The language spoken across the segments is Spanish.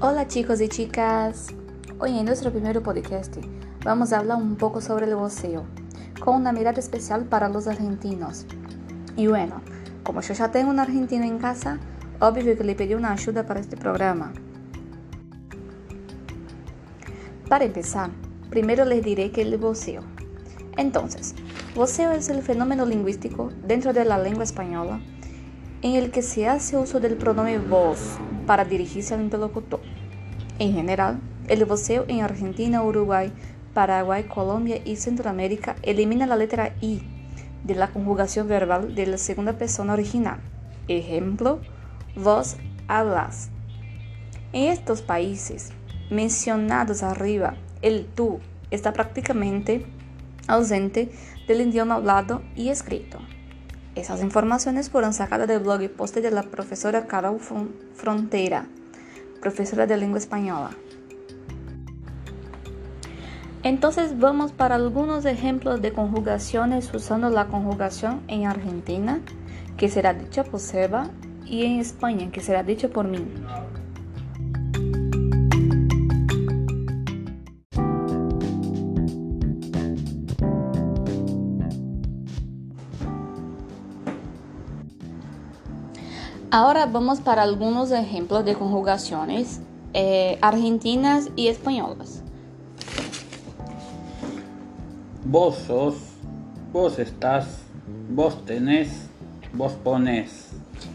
Hola chicos y chicas. Hoy en nuestro primer podcast vamos a hablar un poco sobre el buceo, con una mirada especial para los argentinos. Y bueno, como yo ya tengo un argentino en casa, obvio que le pedí una ayuda para este programa. Para empezar, primero les diré que el buceo. Entonces, buceo es el fenómeno lingüístico dentro de la lengua española en el que se hace uso del pronombre vos para dirigirse al interlocutor. En general, el voceo en Argentina, Uruguay, Paraguay, Colombia y Centroamérica elimina la letra I de la conjugación verbal de la segunda persona original. Ejemplo, vos hablas. En estos países mencionados arriba, el tú está prácticamente ausente del idioma hablado y escrito. Esas informaciones fueron sacadas del blog y post de la profesora Carol Frontera, profesora de lengua española. Entonces vamos para algunos ejemplos de conjugaciones usando la conjugación en Argentina, que será dicha por Seba, y en España, que será dicha por mí. Ahora vamos para algunos ejemplos de conjugaciones eh, argentinas y españolas. Vos sos, vos estás, vos tenés, vos pones.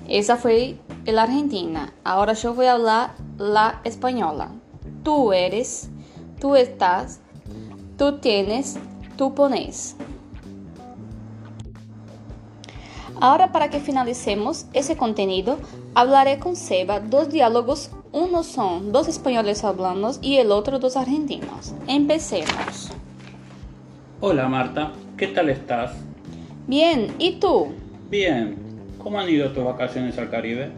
Esa fue la argentina. Ahora yo voy a hablar la española. Tú eres, tú estás, tú tienes, tú pones. Ahora para que finalicemos ese contenido, hablaré con Seba dos diálogos, uno son dos españoles hablando y el otro dos argentinos. Empecemos. Hola Marta, ¿qué tal estás? Bien, ¿y tú? Bien, ¿cómo han ido tus vacaciones al Caribe?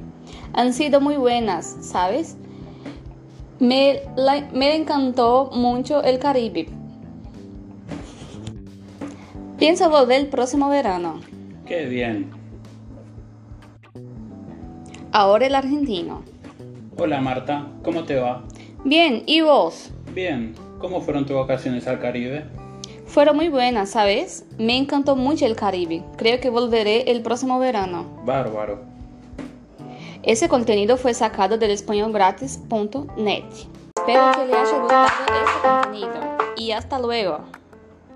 Han sido muy buenas, ¿sabes? Me, me encantó mucho el Caribe. Pienso volver el próximo verano. Qué bien. Ahora el argentino. Hola Marta, ¿cómo te va? Bien, ¿y vos? Bien, ¿cómo fueron tus vacaciones al Caribe? Fueron muy buenas, ¿sabes? Me encantó mucho el Caribe. Creo que volveré el próximo verano. Bárbaro. Ese contenido fue sacado del españolgratis.net. Espero que le haya gustado este contenido y hasta luego.